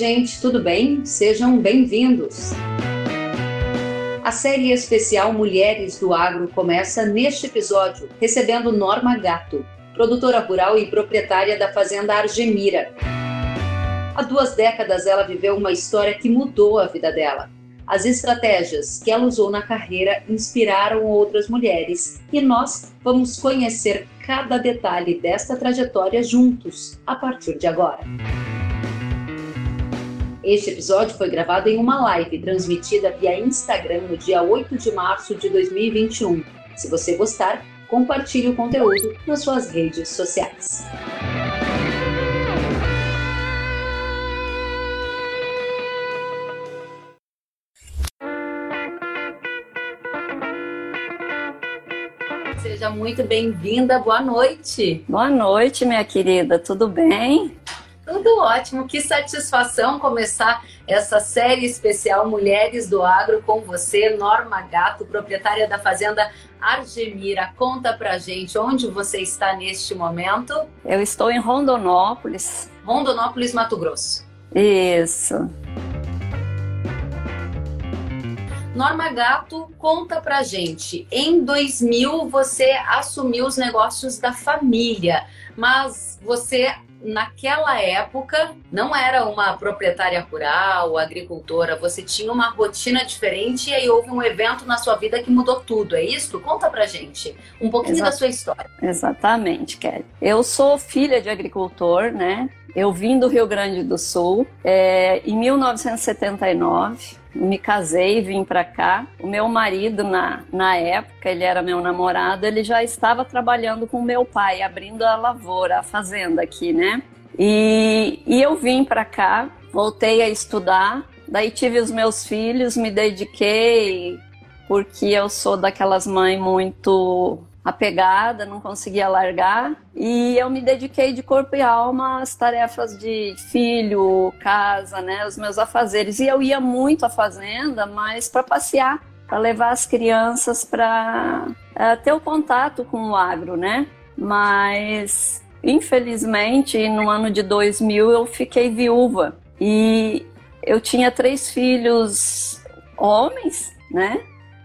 gente, tudo bem? Sejam bem-vindos. A série especial Mulheres do Agro começa neste episódio, recebendo Norma Gato, produtora rural e proprietária da fazenda Argemira. Há duas décadas ela viveu uma história que mudou a vida dela. As estratégias que ela usou na carreira inspiraram outras mulheres e nós vamos conhecer cada detalhe desta trajetória juntos a partir de agora. Este episódio foi gravado em uma live transmitida via Instagram no dia 8 de março de 2021. Se você gostar, compartilhe o conteúdo nas suas redes sociais. Seja muito bem-vinda, boa noite. Boa noite, minha querida, tudo bem? Tudo ótimo, que satisfação começar essa série especial Mulheres do Agro com você, Norma Gato, proprietária da fazenda Argemira. Conta pra gente onde você está neste momento. Eu estou em Rondonópolis. Rondonópolis, Mato Grosso. Isso. Norma Gato, conta pra gente. Em 2000 você assumiu os negócios da família, mas você naquela época não era uma proprietária rural, agricultora, você tinha uma rotina diferente e aí houve um evento na sua vida que mudou tudo, é isso? Conta pra gente um pouquinho da sua história. Exatamente, Kelly. Eu sou filha de agricultor, né? Eu vim do Rio Grande do Sul é, em 1979 me casei, vim para cá. O meu marido, na, na época, ele era meu namorado, ele já estava trabalhando com meu pai, abrindo a lavoura, a fazenda aqui, né? E, e eu vim para cá, voltei a estudar, daí tive os meus filhos, me dediquei, porque eu sou daquelas mães muito apegada, não conseguia largar. E eu me dediquei de corpo e alma às tarefas de filho, casa, né, os meus afazeres. E eu ia muito à fazenda, mas para passear, para levar as crianças para é, ter o contato com o agro, né? Mas infelizmente, no ano de 2000 eu fiquei viúva e eu tinha três filhos homens, né?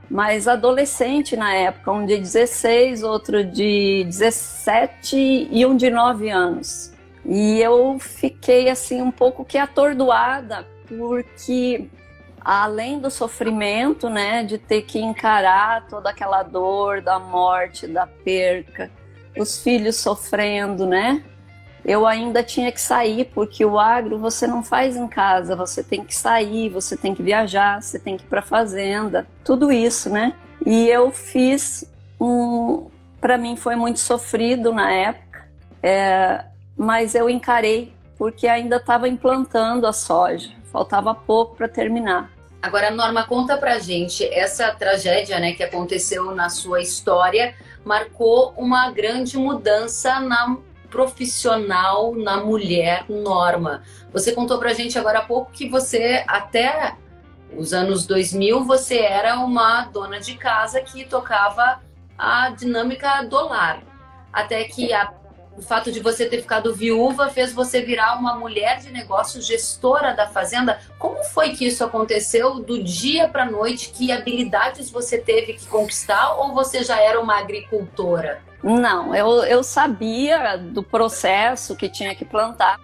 Mas adolescente na época, um de 16, outro de 17 e um de 9 anos. E eu fiquei assim um pouco que atordoada, porque além do sofrimento, né, de ter que encarar toda aquela dor da morte, da perca, os filhos sofrendo, né? Eu ainda tinha que sair, porque o agro você não faz em casa, você tem que sair, você tem que viajar, você tem que ir para fazenda, tudo isso, né? E eu fiz um. Para mim foi muito sofrido na época, é, mas eu encarei, porque ainda estava implantando a soja, faltava pouco para terminar. Agora, Norma, conta pra gente, essa tragédia né, que aconteceu na sua história marcou uma grande mudança na profissional na mulher norma. Você contou pra gente agora há pouco que você até os anos 2000 você era uma dona de casa que tocava a dinâmica do lar. Até que a, o fato de você ter ficado viúva fez você virar uma mulher de negócios, gestora da fazenda. Como foi que isso aconteceu do dia para noite? Que habilidades você teve que conquistar ou você já era uma agricultora? Não, eu, eu sabia do processo que tinha que plantar.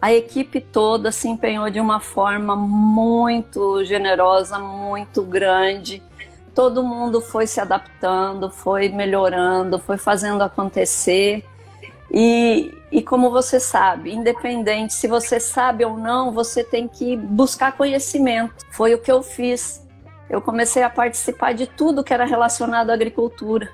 A equipe toda se empenhou de uma forma muito generosa, muito grande. Todo mundo foi se adaptando, foi melhorando, foi fazendo acontecer. E, e como você sabe, independente se você sabe ou não, você tem que buscar conhecimento. Foi o que eu fiz. Eu comecei a participar de tudo que era relacionado à agricultura.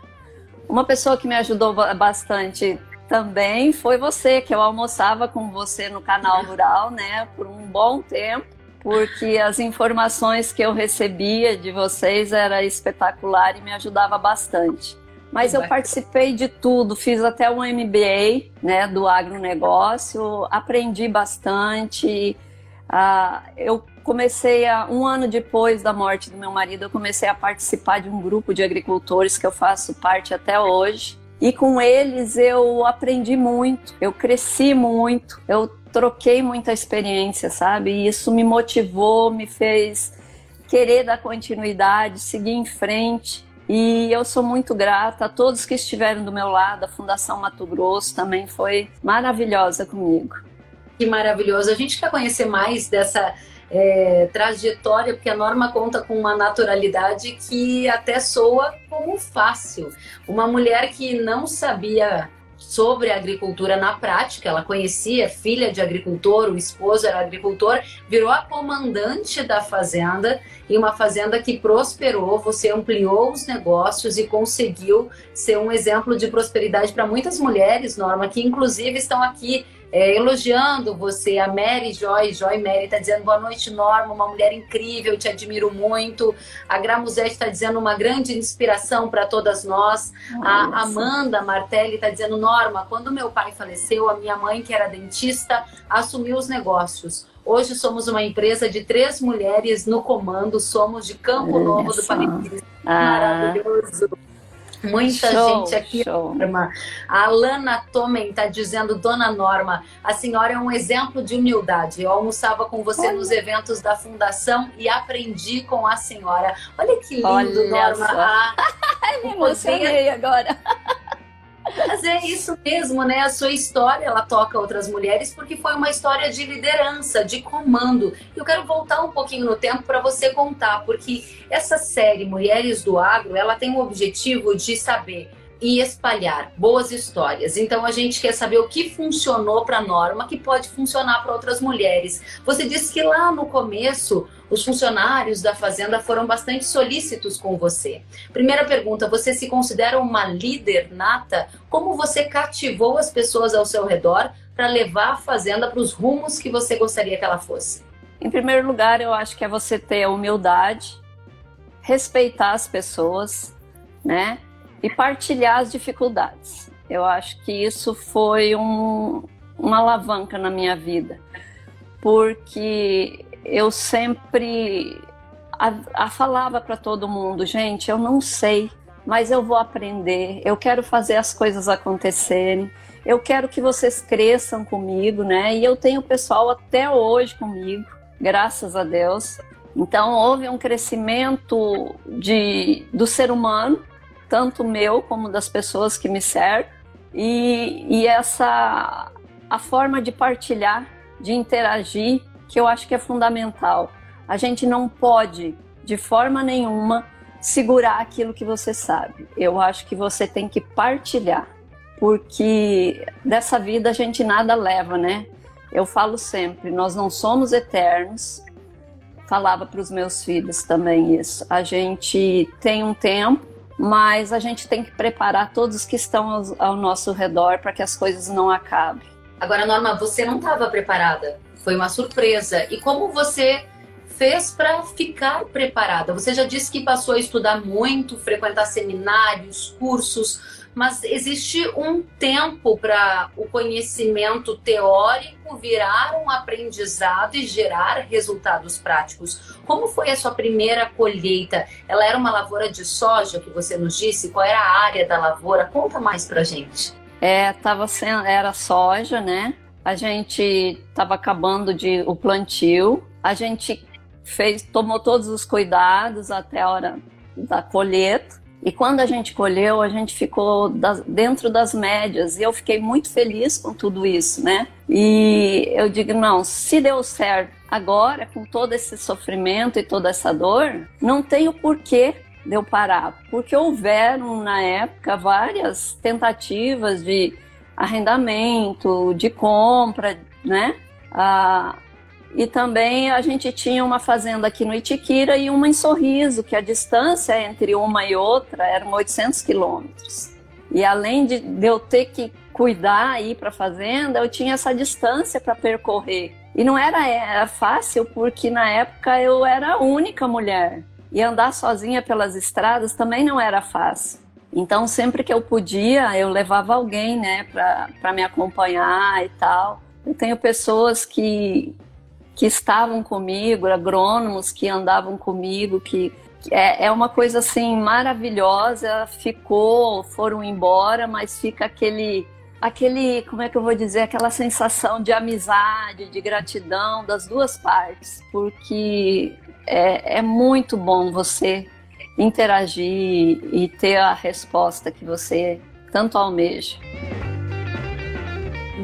Uma pessoa que me ajudou bastante também foi você, que eu almoçava com você no canal Rural, né, por um bom tempo, porque as informações que eu recebia de vocês era espetacular e me ajudava bastante. Mas eu participei de tudo, fiz até um MBA, né, do agronegócio, aprendi bastante. Uh, eu comecei a, um ano depois da morte do meu marido, eu comecei a participar de um grupo de agricultores que eu faço parte até hoje. E com eles eu aprendi muito, eu cresci muito, eu troquei muita experiência, sabe? E isso me motivou, me fez querer dar continuidade, seguir em frente. E eu sou muito grata a todos que estiveram do meu lado. A Fundação Mato Grosso também foi maravilhosa comigo. Que maravilhoso. A gente quer conhecer mais dessa é, trajetória, porque a norma conta com uma naturalidade que até soa como fácil. Uma mulher que não sabia sobre a agricultura na prática, ela conhecia, filha de agricultor, o esposo era agricultor, virou a comandante da fazenda e uma fazenda que prosperou, você ampliou os negócios e conseguiu ser um exemplo de prosperidade para muitas mulheres, Norma, que inclusive estão aqui é, elogiando você, a Mary Joy, Joy Mary está dizendo boa noite, Norma, uma mulher incrível, te admiro muito. A Gramuzete está dizendo uma grande inspiração para todas nós. Nossa. A Amanda Martelli está dizendo, Norma, quando meu pai faleceu, a minha mãe, que era dentista, assumiu os negócios. Hoje somos uma empresa de três mulheres no comando, somos de Campo Novo do Paris. Ah. Maravilhoso. Muita show, gente aqui. Show. A Alana Tomen está dizendo, Dona Norma, a senhora é um exemplo de humildade. Eu almoçava com você Olha. nos eventos da fundação e aprendi com a senhora. Olha que lindo, Olha Norma. Ah, Me emocionei agora. Mas é isso mesmo, né? A sua história ela toca outras mulheres porque foi uma história de liderança, de comando. Eu quero voltar um pouquinho no tempo para você contar, porque essa série Mulheres do Agro, ela tem o objetivo de saber e espalhar boas histórias. Então a gente quer saber o que funcionou para a Norma que pode funcionar para outras mulheres. Você disse que lá no começo os funcionários da fazenda foram bastante solícitos com você. Primeira pergunta: você se considera uma líder nata? Como você cativou as pessoas ao seu redor para levar a fazenda para os rumos que você gostaria que ela fosse? Em primeiro lugar, eu acho que é você ter a humildade, respeitar as pessoas, né? E partilhar as dificuldades. Eu acho que isso foi um, uma alavanca na minha vida, porque eu sempre a, a falava para todo mundo, gente, eu não sei, mas eu vou aprender, eu quero fazer as coisas acontecerem, eu quero que vocês cresçam comigo, né? E eu tenho pessoal até hoje comigo, graças a Deus. Então houve um crescimento de, do ser humano tanto meu como das pessoas que me cercam. E, e essa a forma de partilhar, de interagir, que eu acho que é fundamental. A gente não pode, de forma nenhuma, segurar aquilo que você sabe. Eu acho que você tem que partilhar, porque dessa vida a gente nada leva, né? Eu falo sempre, nós não somos eternos. Falava para os meus filhos também isso. A gente tem um tempo mas a gente tem que preparar todos que estão ao, ao nosso redor para que as coisas não acabem. Agora, Norma, você não estava preparada, foi uma surpresa. E como você fez para ficar preparada? Você já disse que passou a estudar muito, frequentar seminários, cursos mas existe um tempo para o conhecimento teórico virar um aprendizado e gerar resultados práticos. Como foi a sua primeira colheita? Ela era uma lavoura de soja que você nos disse? Qual era a área da lavoura? Conta mais para gente. É, tava sendo, era soja, né? A gente estava acabando de o plantio. A gente fez, tomou todos os cuidados até a hora da colheita. E quando a gente colheu, a gente ficou dentro das médias e eu fiquei muito feliz com tudo isso, né? E eu digo, não, se deu certo agora, com todo esse sofrimento e toda essa dor, não tem o porquê de eu parar, porque houveram na época várias tentativas de arrendamento, de compra, né? Ah, e também a gente tinha uma fazenda aqui no Itiquira e uma em Sorriso, que a distância entre uma e outra eram 800 quilômetros. E além de, eu ter que cuidar ir para a fazenda, eu tinha essa distância para percorrer. E não era, era fácil porque na época eu era a única mulher. E andar sozinha pelas estradas também não era fácil. Então, sempre que eu podia, eu levava alguém, né, para me acompanhar e tal. Eu tenho pessoas que, que estavam comigo, agrônomos que andavam comigo, que é, é uma coisa assim maravilhosa. Ficou, foram embora, mas fica aquele aquele, como é que eu vou dizer, aquela sensação de amizade, de gratidão das duas partes, porque é, é muito bom você interagir e ter a resposta que você tanto almeja.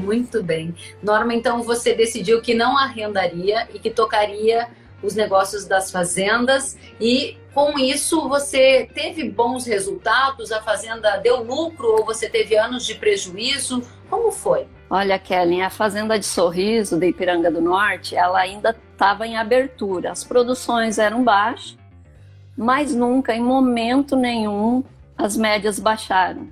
Muito bem. Norma, então você decidiu que não arrendaria e que tocaria os negócios das fazendas e com isso você teve bons resultados? A fazenda deu lucro ou você teve anos de prejuízo? Como foi? Olha, Kelly, a fazenda de Sorriso de Ipiranga do Norte, ela ainda estava em abertura. As produções eram baixas, mas nunca, em momento nenhum, as médias baixaram.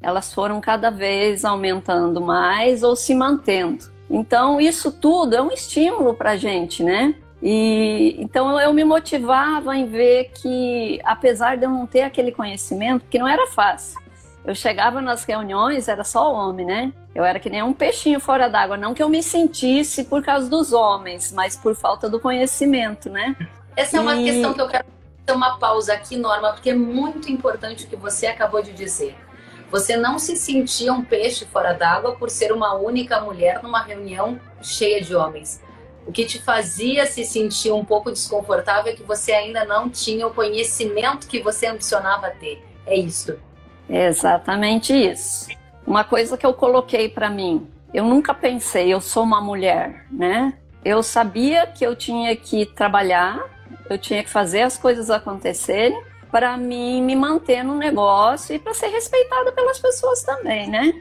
Elas foram cada vez aumentando mais ou se mantendo. Então, isso tudo é um estímulo para a gente, né? E então eu me motivava em ver que, apesar de eu não ter aquele conhecimento, que não era fácil. Eu chegava nas reuniões, era só homem, né? Eu era que nem um peixinho fora d'água. Não que eu me sentisse por causa dos homens, mas por falta do conhecimento, né? Essa é uma questão que eu quero fazer uma pausa aqui, Norma, porque é muito importante o que você acabou de dizer. Você não se sentia um peixe fora d'água por ser uma única mulher numa reunião cheia de homens o que te fazia se sentir um pouco desconfortável é que você ainda não tinha o conhecimento que você ambicionava ter. É isso. Exatamente isso. Uma coisa que eu coloquei para mim, eu nunca pensei, eu sou uma mulher, né? Eu sabia que eu tinha que trabalhar, eu tinha que fazer as coisas acontecerem para mim me manter no negócio e para ser respeitada pelas pessoas também, né?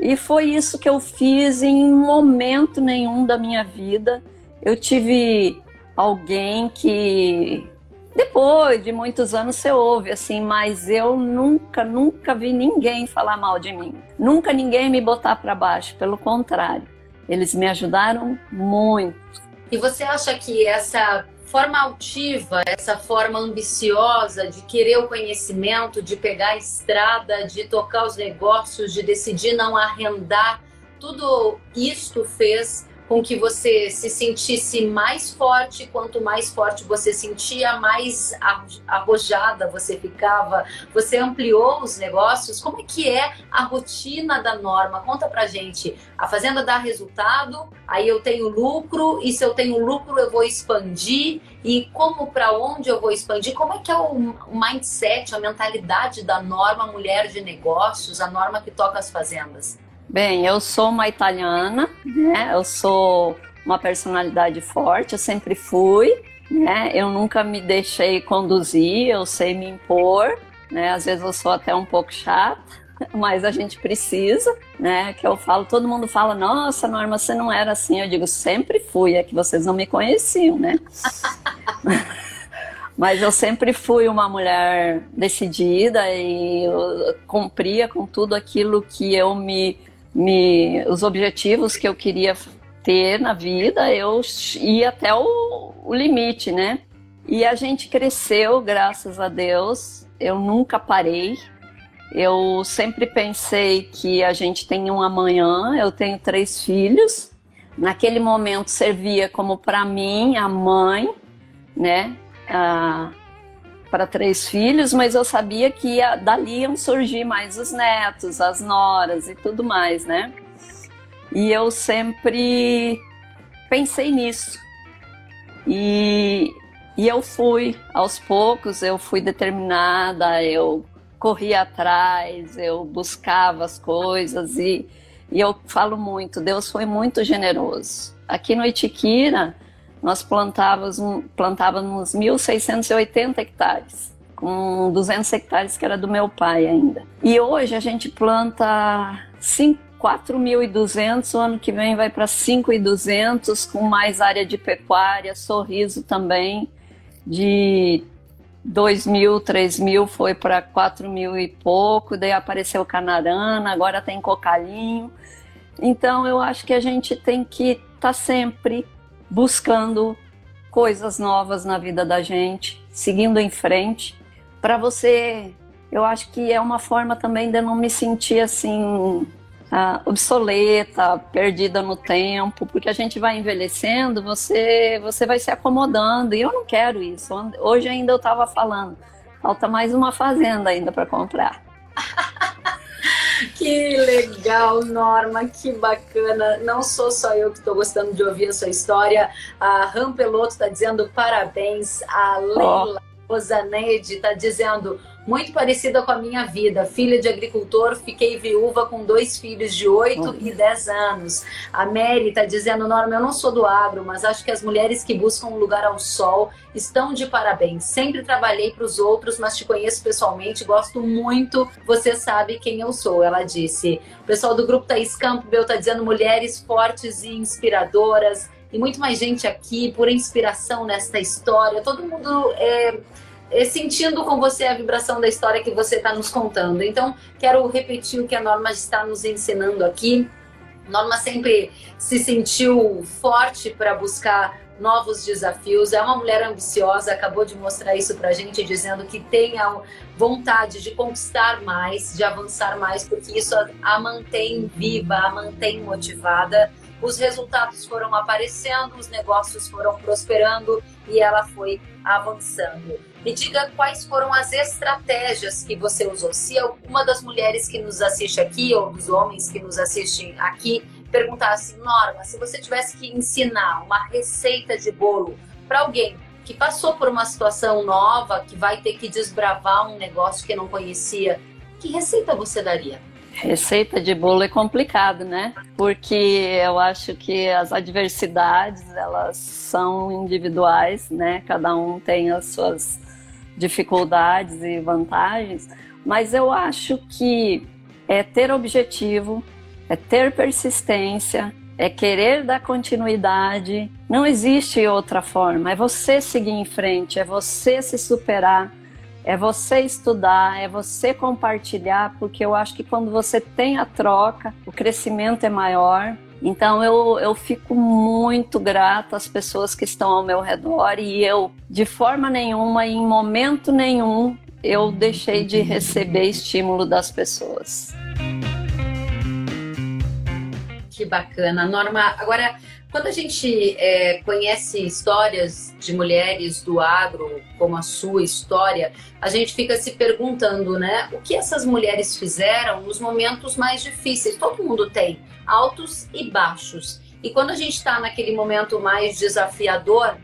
E foi isso que eu fiz em momento nenhum da minha vida. Eu tive alguém que depois de muitos anos você ouve assim, mas eu nunca, nunca vi ninguém falar mal de mim. Nunca ninguém me botar para baixo, pelo contrário. Eles me ajudaram muito. E você acha que essa forma altiva, essa forma ambiciosa de querer o conhecimento, de pegar a estrada, de tocar os negócios, de decidir não arrendar, tudo isto fez com que você se sentisse mais forte. Quanto mais forte você sentia, mais arrojada você ficava. Você ampliou os negócios. Como é que é a rotina da norma? Conta pra gente. A fazenda dá resultado, aí eu tenho lucro, e se eu tenho lucro, eu vou expandir. E como para onde eu vou expandir? Como é que é o mindset, a mentalidade da norma mulher de negócios, a norma que toca as fazendas? Bem, eu sou uma italiana, né? Eu sou uma personalidade forte, eu sempre fui, né? Eu nunca me deixei conduzir, eu sei me impor, né? Às vezes eu sou até um pouco chata, mas a gente precisa, né? Que eu falo, todo mundo fala, nossa, Norma, você não era assim. Eu digo, sempre fui, é que vocês não me conheciam, né? mas eu sempre fui uma mulher decidida e cumpria com tudo aquilo que eu me me, os objetivos que eu queria ter na vida, eu ia até o, o limite, né? E a gente cresceu, graças a Deus. Eu nunca parei. Eu sempre pensei que a gente tem um amanhã. Eu tenho três filhos. Naquele momento servia como para mim a mãe, né? Para três filhos, mas eu sabia que ia, dali iam surgir mais os netos, as noras e tudo mais, né? E eu sempre pensei nisso. E, e eu fui, aos poucos, eu fui determinada, eu corria atrás, eu buscava as coisas e, e eu falo muito, Deus foi muito generoso. Aqui no Itiquira, nós plantávamos, plantávamos 1.680 hectares, com 200 hectares que era do meu pai ainda. E hoje a gente planta 4.200, o ano que vem vai para 5.200, com mais área de pecuária, sorriso também, de 2 mil, 3 mil foi para 4 mil e pouco, daí apareceu Canarana, agora tem Cocalinho. Então eu acho que a gente tem que estar tá sempre buscando coisas novas na vida da gente, seguindo em frente, para você. Eu acho que é uma forma também de não me sentir assim ah, obsoleta, perdida no tempo, porque a gente vai envelhecendo, você, você vai se acomodando, e eu não quero isso. Hoje ainda eu estava falando, falta mais uma fazenda ainda para comprar. Que legal, Norma, que bacana. Não sou só eu que estou gostando de ouvir a sua história. A Ram Peloto está dizendo parabéns. A Leila oh. Rosaneide está dizendo muito parecida com a minha vida. Filha de agricultor, fiquei viúva com dois filhos de 8 uhum. e 10 anos. A Mary está dizendo, Norma, eu não sou do agro, mas acho que as mulheres que buscam um lugar ao sol estão de parabéns. Sempre trabalhei para os outros, mas te conheço pessoalmente, gosto muito. Você sabe quem eu sou, ela disse. O pessoal do grupo Thaís Campbell está dizendo mulheres fortes e inspiradoras. E muito mais gente aqui por inspiração nesta história. Todo mundo é, é, sentindo com você a vibração da história que você está nos contando. Então, quero repetir o que a Norma está nos ensinando aqui. Norma sempre se sentiu forte para buscar novos desafios. É uma mulher ambiciosa, acabou de mostrar isso para a gente, dizendo que tem a vontade de conquistar mais, de avançar mais, porque isso a mantém viva, a mantém motivada os resultados foram aparecendo, os negócios foram prosperando e ela foi avançando. Me diga quais foram as estratégias que você usou. Se alguma das mulheres que nos assiste aqui ou dos homens que nos assistem aqui perguntasse, Norma, se você tivesse que ensinar uma receita de bolo para alguém que passou por uma situação nova, que vai ter que desbravar um negócio que não conhecia, que receita você daria? Receita de bolo é complicado, né? Porque eu acho que as adversidades, elas são individuais, né? Cada um tem as suas dificuldades e vantagens, mas eu acho que é ter objetivo, é ter persistência, é querer dar continuidade. Não existe outra forma. É você seguir em frente, é você se superar, é você estudar, é você compartilhar, porque eu acho que quando você tem a troca, o crescimento é maior. Então eu, eu fico muito grata às pessoas que estão ao meu redor e eu, de forma nenhuma, em momento nenhum, eu deixei de receber estímulo das pessoas. Que bacana. Norma, agora quando a gente é, conhece histórias de mulheres do agro, como a sua história, a gente fica se perguntando, né? O que essas mulheres fizeram nos momentos mais difíceis? Todo mundo tem altos e baixos. E quando a gente está naquele momento mais desafiador,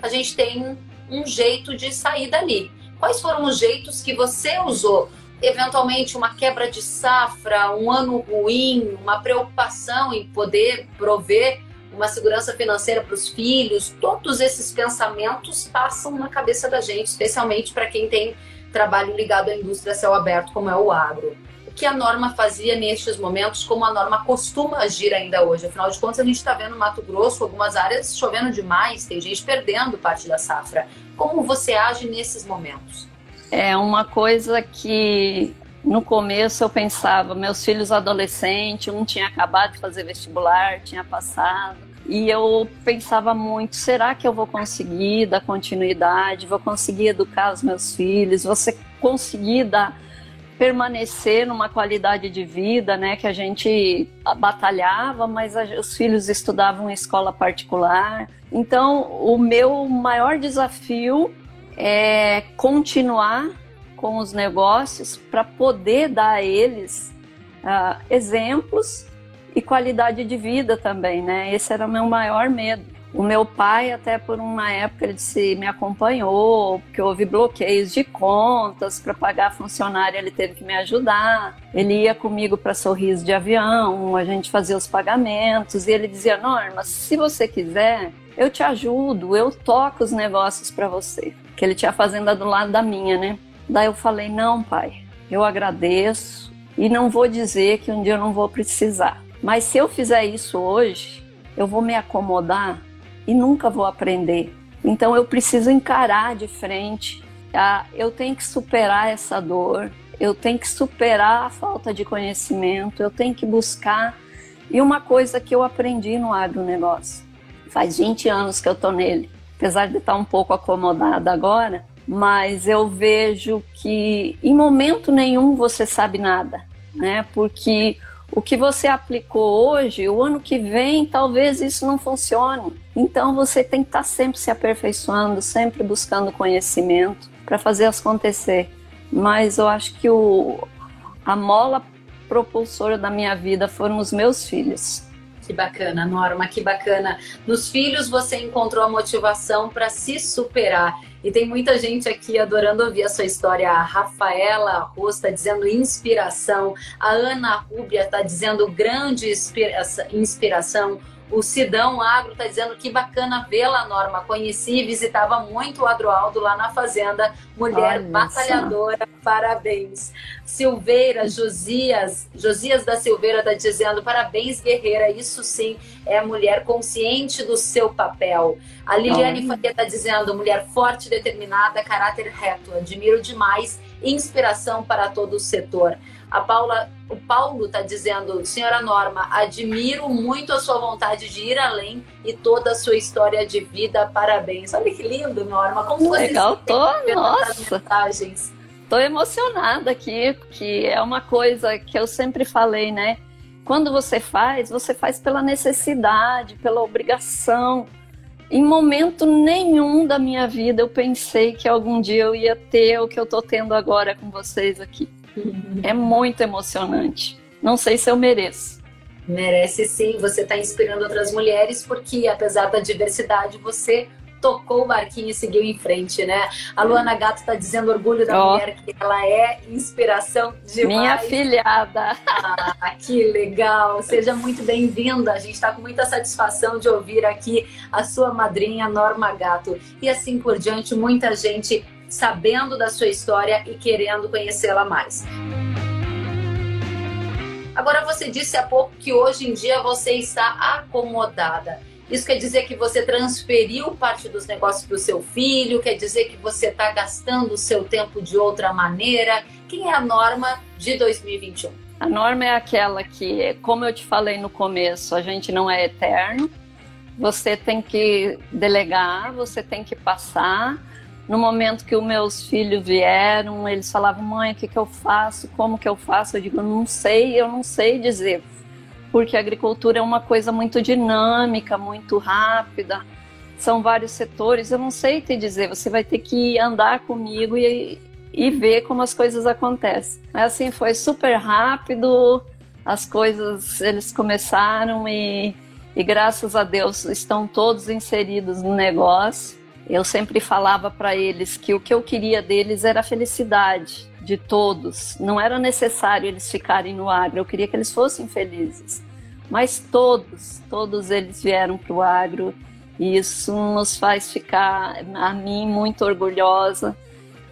a gente tem um jeito de sair dali. Quais foram os jeitos que você usou? Eventualmente, uma quebra de safra, um ano ruim, uma preocupação em poder prover uma segurança financeira para os filhos, todos esses pensamentos passam na cabeça da gente, especialmente para quem tem trabalho ligado à indústria céu aberto, como é o agro. O que a norma fazia nestes momentos, como a norma costuma agir ainda hoje? Afinal de contas, a gente está vendo no Mato Grosso algumas áreas chovendo demais, tem gente perdendo parte da safra. Como você age nesses momentos? É uma coisa que no começo eu pensava, meus filhos adolescentes, um tinha acabado de fazer vestibular, tinha passado, e eu pensava muito, será que eu vou conseguir dar continuidade, vou conseguir educar os meus filhos, vou conseguir dar permanecer numa qualidade de vida, né, que a gente batalhava, mas os filhos estudavam em escola particular. Então, o meu maior desafio é continuar com os negócios para poder dar a eles uh, exemplos e qualidade de vida também, né? Esse era o meu maior medo. O meu pai, até por uma época, ele disse, me acompanhou, porque houve bloqueios de contas para pagar funcionário, ele teve que me ajudar. Ele ia comigo para sorriso de avião, a gente fazia os pagamentos, e ele dizia: Norma, se você quiser, eu te ajudo, eu toco os negócios para você. Que ele tinha fazenda do lado da minha, né? Daí eu falei: não, pai, eu agradeço e não vou dizer que um dia eu não vou precisar. Mas se eu fizer isso hoje, eu vou me acomodar e nunca vou aprender. Então eu preciso encarar de frente. Tá? Eu tenho que superar essa dor, eu tenho que superar a falta de conhecimento, eu tenho que buscar. E uma coisa que eu aprendi no agronegócio, faz 20 anos que eu estou nele, apesar de estar um pouco acomodada agora, mas eu vejo que em momento nenhum você sabe nada, né? Porque o que você aplicou hoje, o ano que vem, talvez isso não funcione. Então você tem que estar sempre se aperfeiçoando, sempre buscando conhecimento para fazer acontecer. Mas eu acho que o, a mola propulsora da minha vida foram os meus filhos. Que bacana, Norma, que bacana. Nos filhos você encontrou a motivação para se superar. E tem muita gente aqui adorando ouvir a sua história. A Rafaela Rosa está dizendo inspiração. A Ana Rúbia está dizendo grande inspiração. O Sidão Agro está dizendo que bacana vê-la, Norma. Conheci e visitava muito o Adroaldo lá na fazenda. Mulher Olha batalhadora, só. parabéns. Silveira, Josias, Josias da Silveira está dizendo parabéns, guerreira. Isso sim é mulher consciente do seu papel. A Liliane Faria está dizendo mulher forte, determinada, caráter reto. Admiro demais, inspiração para todo o setor. A Paula, o Paulo está dizendo, senhora Norma, admiro muito a sua vontade de ir além e toda a sua história de vida. Parabéns. Olha que lindo, Norma. Como você Legal, tô, nossa. mensagens. Tô emocionada aqui, porque é uma coisa que eu sempre falei, né? Quando você faz, você faz pela necessidade, pela obrigação. Em momento nenhum da minha vida eu pensei que algum dia eu ia ter o que eu tô tendo agora com vocês aqui. É muito emocionante. Não sei se eu mereço. Merece sim, você está inspirando outras mulheres, porque apesar da diversidade, você tocou o barquinho e seguiu em frente, né? A Luana Gato está dizendo orgulho da oh. mulher, que ela é inspiração demais. Minha filhada. Ah, que legal. Seja muito bem-vinda. A gente está com muita satisfação de ouvir aqui a sua madrinha, Norma Gato. E assim por diante, muita gente sabendo da sua história e querendo conhecê-la mais. Agora, você disse há pouco que hoje em dia você está acomodada. Isso quer dizer que você transferiu parte dos negócios para o seu filho? Quer dizer que você está gastando o seu tempo de outra maneira? Quem é a norma de 2021? A norma é aquela que, como eu te falei no começo, a gente não é eterno. Você tem que delegar, você tem que passar no momento que os meus filhos vieram, eles falavam, mãe, o que, que eu faço? Como que eu faço? Eu digo, não sei, eu não sei dizer. Porque a agricultura é uma coisa muito dinâmica, muito rápida. São vários setores, eu não sei te dizer. Você vai ter que andar comigo e, e ver como as coisas acontecem. Mas assim, foi super rápido, as coisas, eles começaram e, e graças a Deus estão todos inseridos no negócio eu sempre falava para eles que o que eu queria deles era a felicidade de todos. Não era necessário eles ficarem no agro, eu queria que eles fossem felizes. Mas todos, todos eles vieram para o agro e isso nos faz ficar, a mim, muito orgulhosa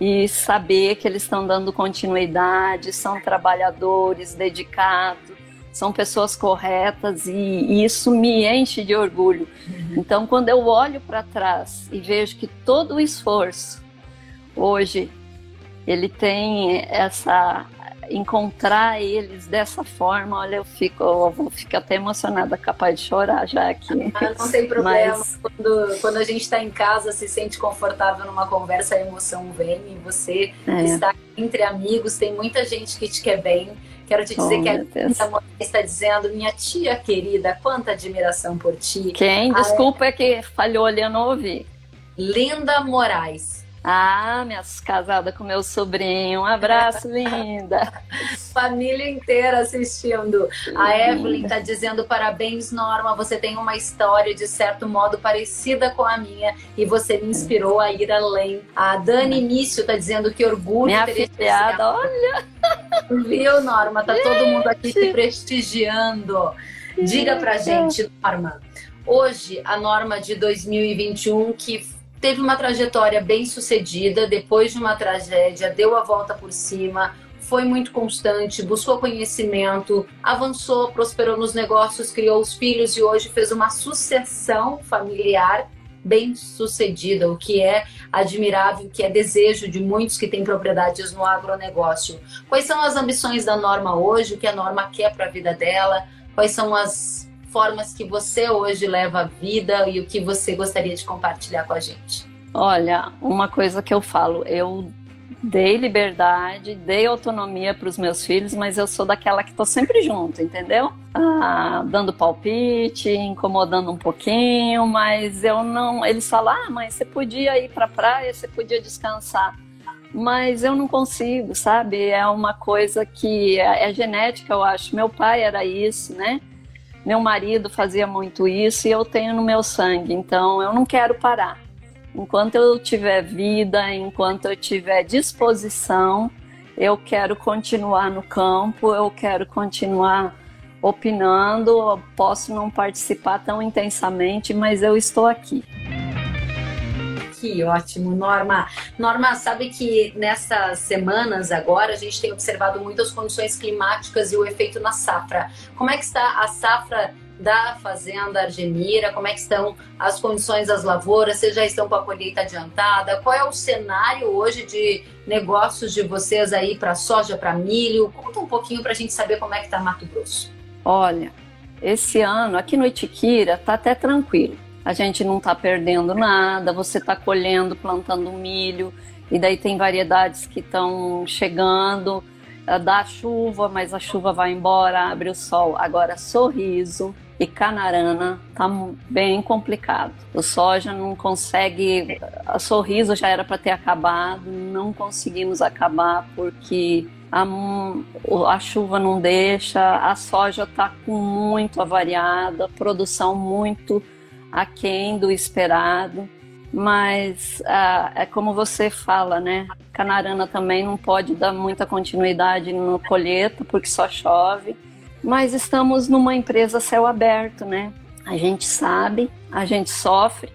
e saber que eles estão dando continuidade, são trabalhadores dedicados, são pessoas corretas e, e isso me enche de orgulho. Uhum. Então, quando eu olho para trás e vejo que todo o esforço hoje ele tem essa encontrar eles dessa forma, olha, eu fico, eu vou ficar até emocionada, capaz de chorar já aqui. Ah, não tem problema. Mas... Quando, quando a gente está em casa, se sente confortável numa conversa, a emoção vem e você é. está entre amigos, tem muita gente que te quer bem. Quero te dizer oh, que a Linda está dizendo, minha tia querida, quanta admiração por ti. Quem? Desculpa, é que falhou ali, eu não ouvi. Linda Moraes. Ah, minhas casadas com meu sobrinho. Um abraço, linda. Família inteira assistindo. A Evelyn está dizendo parabéns, Norma. Você tem uma história de certo modo parecida com a minha e você me inspirou a ir além. A Dani Mício está dizendo que orgulho. Minha filhada, olha. Viu, Norma? Tá todo mundo aqui te prestigiando. Diga pra gente, Norma. Hoje, a norma de 2021 que teve uma trajetória bem sucedida, depois de uma tragédia, deu a volta por cima, foi muito constante, buscou conhecimento, avançou, prosperou nos negócios, criou os filhos e hoje fez uma sucessão familiar bem sucedida, o que é admirável, o que é desejo de muitos que têm propriedades no agronegócio. Quais são as ambições da Norma hoje, o que a Norma quer para a vida dela, quais são as formas que você hoje leva a vida e o que você gostaria de compartilhar com a gente? Olha, uma coisa que eu falo, eu dei liberdade, dei autonomia para os meus filhos, mas eu sou daquela que estou sempre junto, entendeu? Ah, dando palpite, incomodando um pouquinho, mas eu não. Eles falam, ah, mãe, você podia ir para a praia, você podia descansar. Mas eu não consigo, sabe? É uma coisa que é, é genética, eu acho. Meu pai era isso, né? Meu marido fazia muito isso e eu tenho no meu sangue, então eu não quero parar. Enquanto eu tiver vida, enquanto eu tiver disposição, eu quero continuar no campo, eu quero continuar opinando. Eu posso não participar tão intensamente, mas eu estou aqui. Que ótimo, Norma. Norma, sabe que nessas semanas agora a gente tem observado muitas condições climáticas e o efeito na safra. Como é que está a safra da fazenda Argemira? Como é que estão as condições das lavouras? Vocês já estão com a colheita adiantada? Qual é o cenário hoje de negócios de vocês aí para soja, para milho? Conta um pouquinho para a gente saber como é que está Mato Grosso. Olha, esse ano aqui no Itiquira tá até tranquilo. A gente não está perdendo nada, você está colhendo, plantando milho, e daí tem variedades que estão chegando, eh, dá chuva, mas a chuva vai embora, abre o sol. Agora, sorriso, e Canarana tá bem complicado. O soja não consegue, a sorriso já era para ter acabado, não conseguimos acabar porque a, a chuva não deixa, a soja está com muito avariada, produção muito aquém do esperado. Mas ah, é como você fala, né? Canarana também não pode dar muita continuidade no colheita porque só chove mas estamos numa empresa céu aberto, né? A gente sabe, a gente sofre,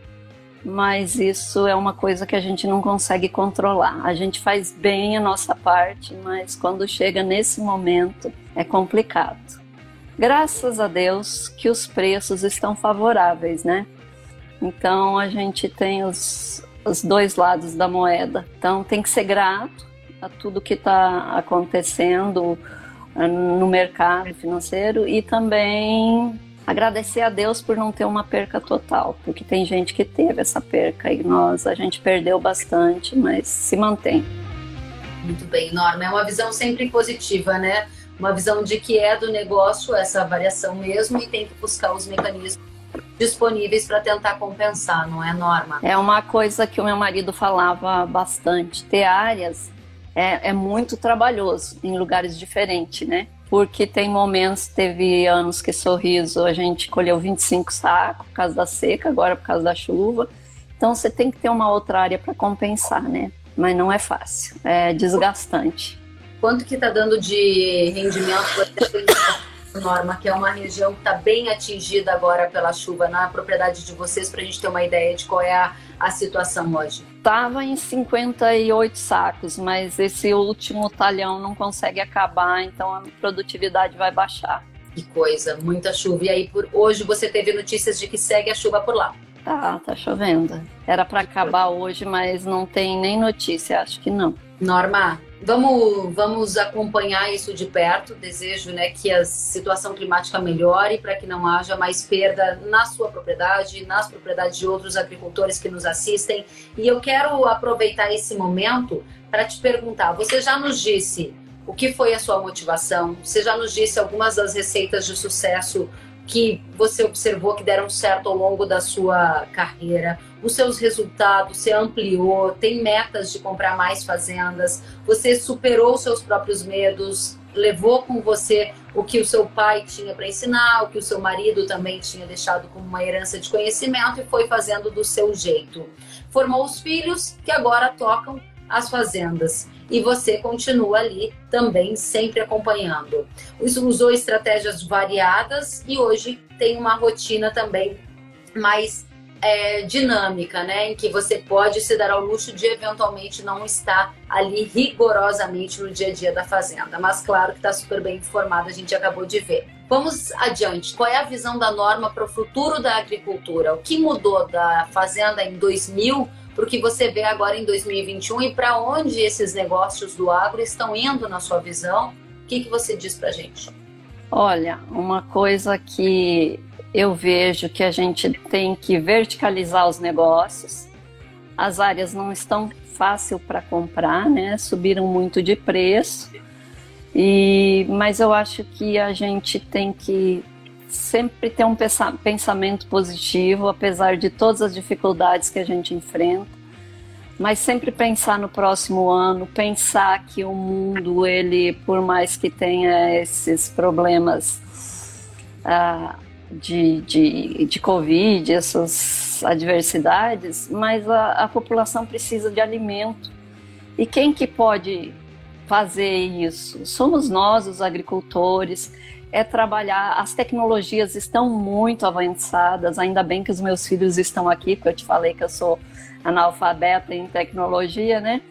mas isso é uma coisa que a gente não consegue controlar. A gente faz bem a nossa parte, mas quando chega nesse momento é complicado. Graças a Deus que os preços estão favoráveis, né? Então a gente tem os, os dois lados da moeda. Então tem que ser grato a tudo que está acontecendo no mercado financeiro e também agradecer a Deus por não ter uma perca total, porque tem gente que teve essa perca e nós a gente perdeu bastante, mas se mantém. Muito bem, Norma, é uma visão sempre positiva, né? Uma visão de que é do negócio essa variação mesmo e tem que buscar os mecanismos disponíveis para tentar compensar, não é, Norma? É uma coisa que o meu marido falava bastante, ter áreas é, é muito trabalhoso em lugares diferentes, né? Porque tem momentos, teve anos que Sorriso a gente colheu 25 sacos por causa da seca, agora por causa da chuva. Então você tem que ter uma outra área para compensar, né? Mas não é fácil, é desgastante. Quanto que está dando de rendimento Norma, que é uma região que está bem atingida agora pela chuva na propriedade de vocês, para a gente ter uma ideia de qual é a, a situação hoje? Estava em 58 sacos, mas esse último talhão não consegue acabar, então a produtividade vai baixar. Que coisa, muita chuva. E aí, por hoje você teve notícias de que segue a chuva por lá? Tá, tá chovendo. Era para acabar hoje, mas não tem nem notícia, acho que não. Norma, vamos, vamos acompanhar isso de perto. Desejo né, que a situação climática melhore para que não haja mais perda na sua propriedade, nas propriedades de outros agricultores que nos assistem. E eu quero aproveitar esse momento para te perguntar: você já nos disse o que foi a sua motivação? Você já nos disse algumas das receitas de sucesso que você observou que deram certo ao longo da sua carreira, os seus resultados, você ampliou, tem metas de comprar mais fazendas, você superou seus próprios medos, levou com você o que o seu pai tinha para ensinar, o que o seu marido também tinha deixado como uma herança de conhecimento e foi fazendo do seu jeito. Formou os filhos que agora tocam as fazendas e você continua ali também sempre acompanhando. Usou estratégias variadas e hoje tem uma rotina também mais é, dinâmica, né? Em que você pode se dar ao luxo de eventualmente não estar ali rigorosamente no dia a dia da fazenda. Mas claro que está super bem informado, a gente acabou de ver. Vamos adiante. Qual é a visão da norma para o futuro da agricultura? O que mudou da fazenda em 2000 para o que você vê agora em 2021 e para onde esses negócios do agro estão indo na sua visão? O que, que você diz para a gente? Olha, uma coisa que eu vejo que a gente tem que verticalizar os negócios, as áreas não estão fácil para comprar, né? Subiram muito de preço. E, mas eu acho que a gente tem que sempre ter um pensamento positivo, apesar de todas as dificuldades que a gente enfrenta. Mas sempre pensar no próximo ano, pensar que o mundo, ele, por mais que tenha esses problemas ah, de, de, de Covid, essas adversidades, mas a, a população precisa de alimento. E quem que pode fazer isso? Somos nós, os agricultores, é trabalhar. As tecnologias estão muito avançadas, ainda bem que os meus filhos estão aqui, porque eu te falei que eu sou analfabeta em tecnologia, né?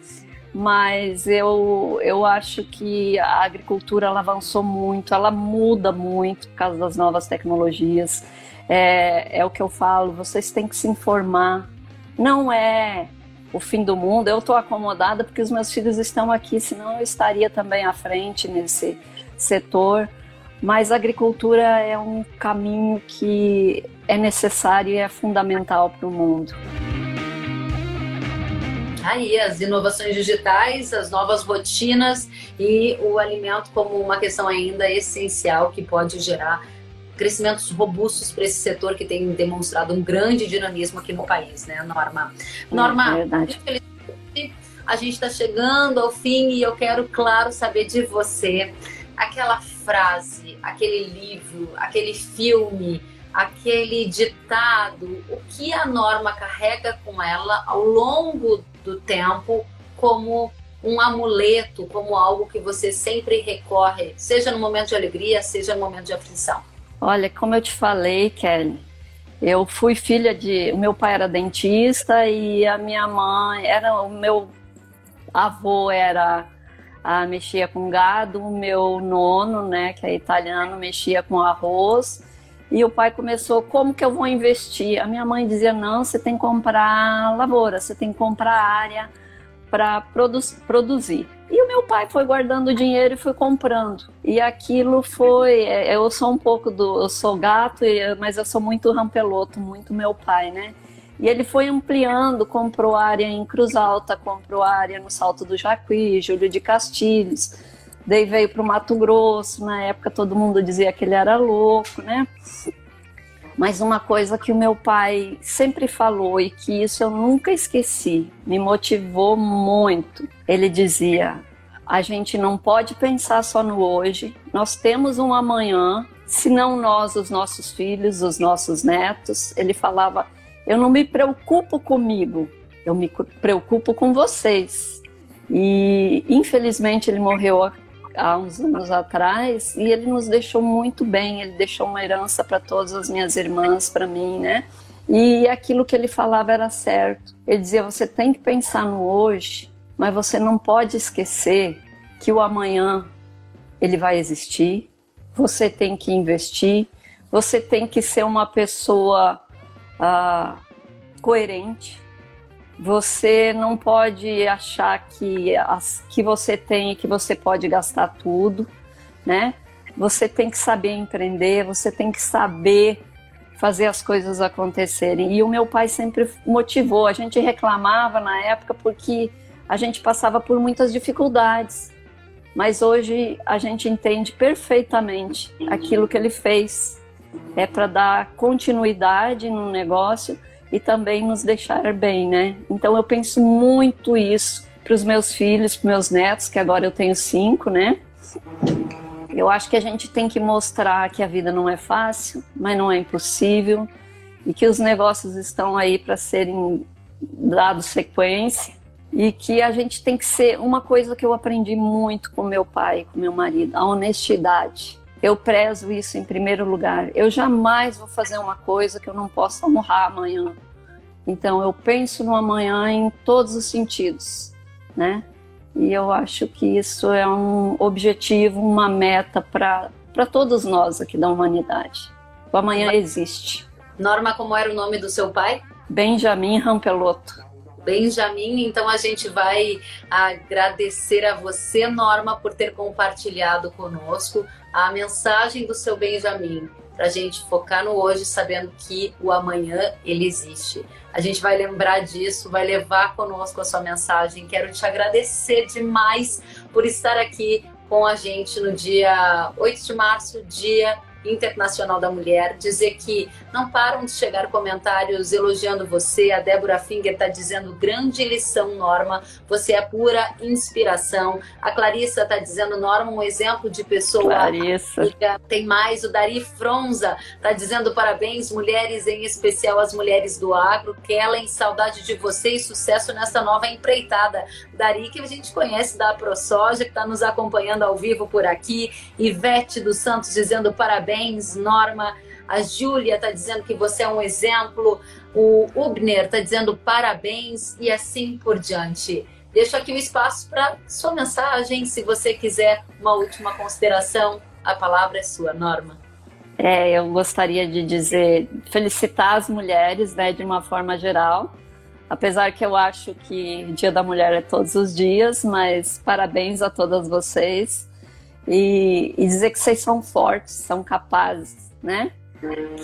Mas eu, eu acho que a agricultura ela avançou muito, ela muda muito por causa das novas tecnologias. É, é o que eu falo, vocês têm que se informar. Não é o fim do mundo. Eu estou acomodada porque os meus filhos estão aqui, senão eu estaria também à frente nesse setor. Mas a agricultura é um caminho que é necessário e é fundamental para o mundo. Aí, as inovações digitais, as novas rotinas e o alimento como uma questão ainda essencial que pode gerar crescimentos robustos para esse setor que tem demonstrado um grande dinamismo aqui no país, né, Norma? Norma, é a gente está chegando ao fim e eu quero, claro, saber de você aquela frase, aquele livro, aquele filme, aquele ditado, o que a norma carrega com ela ao longo do tempo como um amuleto, como algo que você sempre recorre, seja no momento de alegria, seja no momento de aflição? Olha, como eu te falei, Kelly, eu fui filha de. O meu pai era dentista e a minha mãe era. O meu avô era. Ah, mexia com gado, o meu nono, né, que é italiano, mexia com arroz. E o pai começou, como que eu vou investir? A minha mãe dizia, não, você tem que comprar lavoura, você tem que comprar área para produ produzir. E o meu pai foi guardando dinheiro e foi comprando. E aquilo foi, é, eu sou um pouco do, eu sou gato, mas eu sou muito rampeloto, muito meu pai, né? E ele foi ampliando, comprou área em Cruz Alta, comprou área no Salto do Jacuí, Júlio de Castilhos Daí veio para o Mato Grosso, na época todo mundo dizia que ele era louco, né? Mas uma coisa que o meu pai sempre falou e que isso eu nunca esqueci, me motivou muito. Ele dizia: a gente não pode pensar só no hoje, nós temos um amanhã, se não nós, os nossos filhos, os nossos netos. Ele falava: eu não me preocupo comigo, eu me preocupo com vocês. E infelizmente ele morreu há uns anos atrás e ele nos deixou muito bem. Ele deixou uma herança para todas as minhas irmãs, para mim, né? E aquilo que ele falava era certo. Ele dizia: você tem que pensar no hoje, mas você não pode esquecer que o amanhã ele vai existir. Você tem que investir. Você tem que ser uma pessoa ah, coerente. Você não pode achar que as que você tem e que você pode gastar tudo, né? Você tem que saber empreender, você tem que saber fazer as coisas acontecerem. E o meu pai sempre motivou. A gente reclamava na época porque a gente passava por muitas dificuldades. Mas hoje a gente entende perfeitamente aquilo que ele fez. É para dar continuidade no negócio e também nos deixar bem, né? Então eu penso muito isso para os meus filhos, para meus netos, que agora eu tenho cinco, né? Eu acho que a gente tem que mostrar que a vida não é fácil, mas não é impossível e que os negócios estão aí para serem dados sequência e que a gente tem que ser uma coisa que eu aprendi muito com meu pai, com meu marido, a honestidade. Eu prezo isso em primeiro lugar. Eu jamais vou fazer uma coisa que eu não possa honrar amanhã. Então eu penso no amanhã em todos os sentidos, né? E eu acho que isso é um objetivo, uma meta para todos nós aqui da humanidade. O amanhã existe. Norma, como era o nome do seu pai? Benjamin Rampelotto. Benjamin. Então a gente vai agradecer a você, Norma, por ter compartilhado conosco a mensagem do seu Benjamin para a gente focar no hoje, sabendo que o amanhã ele existe. A gente vai lembrar disso, vai levar conosco a sua mensagem. Quero te agradecer demais por estar aqui com a gente no dia 8 de março, dia Internacional da Mulher, dizer que não param de chegar comentários elogiando você. A Débora Finger está dizendo grande lição, Norma. Você é pura inspiração. A Clarissa está dizendo, Norma, um exemplo de pessoa. Clarissa. Amiga. Tem mais, o Dari Fronza está dizendo parabéns, mulheres, em especial as mulheres do agro. Kellen, saudade de você e sucesso nessa nova empreitada. Dari, que a gente conhece da ProSoja, que está nos acompanhando ao vivo por aqui. Ivete dos Santos dizendo parabéns parabéns, Norma. A Júlia está dizendo que você é um exemplo. O Ubner está dizendo parabéns e assim por diante. Deixo aqui o espaço para sua mensagem. Se você quiser uma última consideração, a palavra é sua, Norma. É, eu gostaria de dizer, felicitar as mulheres, né, de uma forma geral. Apesar que eu acho que Dia da Mulher é todos os dias, mas parabéns a todas vocês e, e dizer que vocês são fortes, são capazes, né?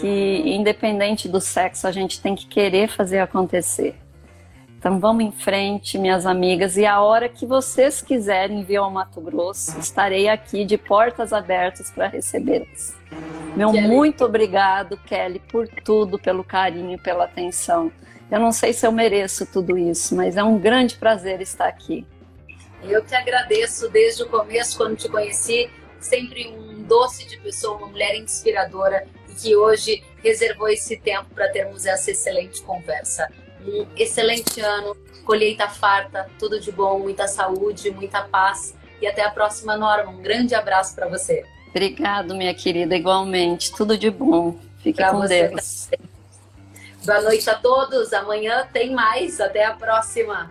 Que independente do sexo, a gente tem que querer fazer acontecer. Então vamos em frente, minhas amigas, e a hora que vocês quiserem vir ao Mato Grosso, estarei aqui de portas abertas para recebê-las. Meu Kelly. muito obrigado, Kelly, por tudo, pelo carinho, pela atenção. Eu não sei se eu mereço tudo isso, mas é um grande prazer estar aqui. Eu que agradeço desde o começo, quando te conheci, sempre um doce de pessoa, uma mulher inspiradora e que hoje reservou esse tempo para termos essa excelente conversa. Um excelente ano, colheita farta, tudo de bom, muita saúde, muita paz e até a próxima, Norma. Um grande abraço para você. Obrigado, minha querida, igualmente. Tudo de bom. Fique pra com Deus. Também. Boa noite a todos. Amanhã tem mais. Até a próxima.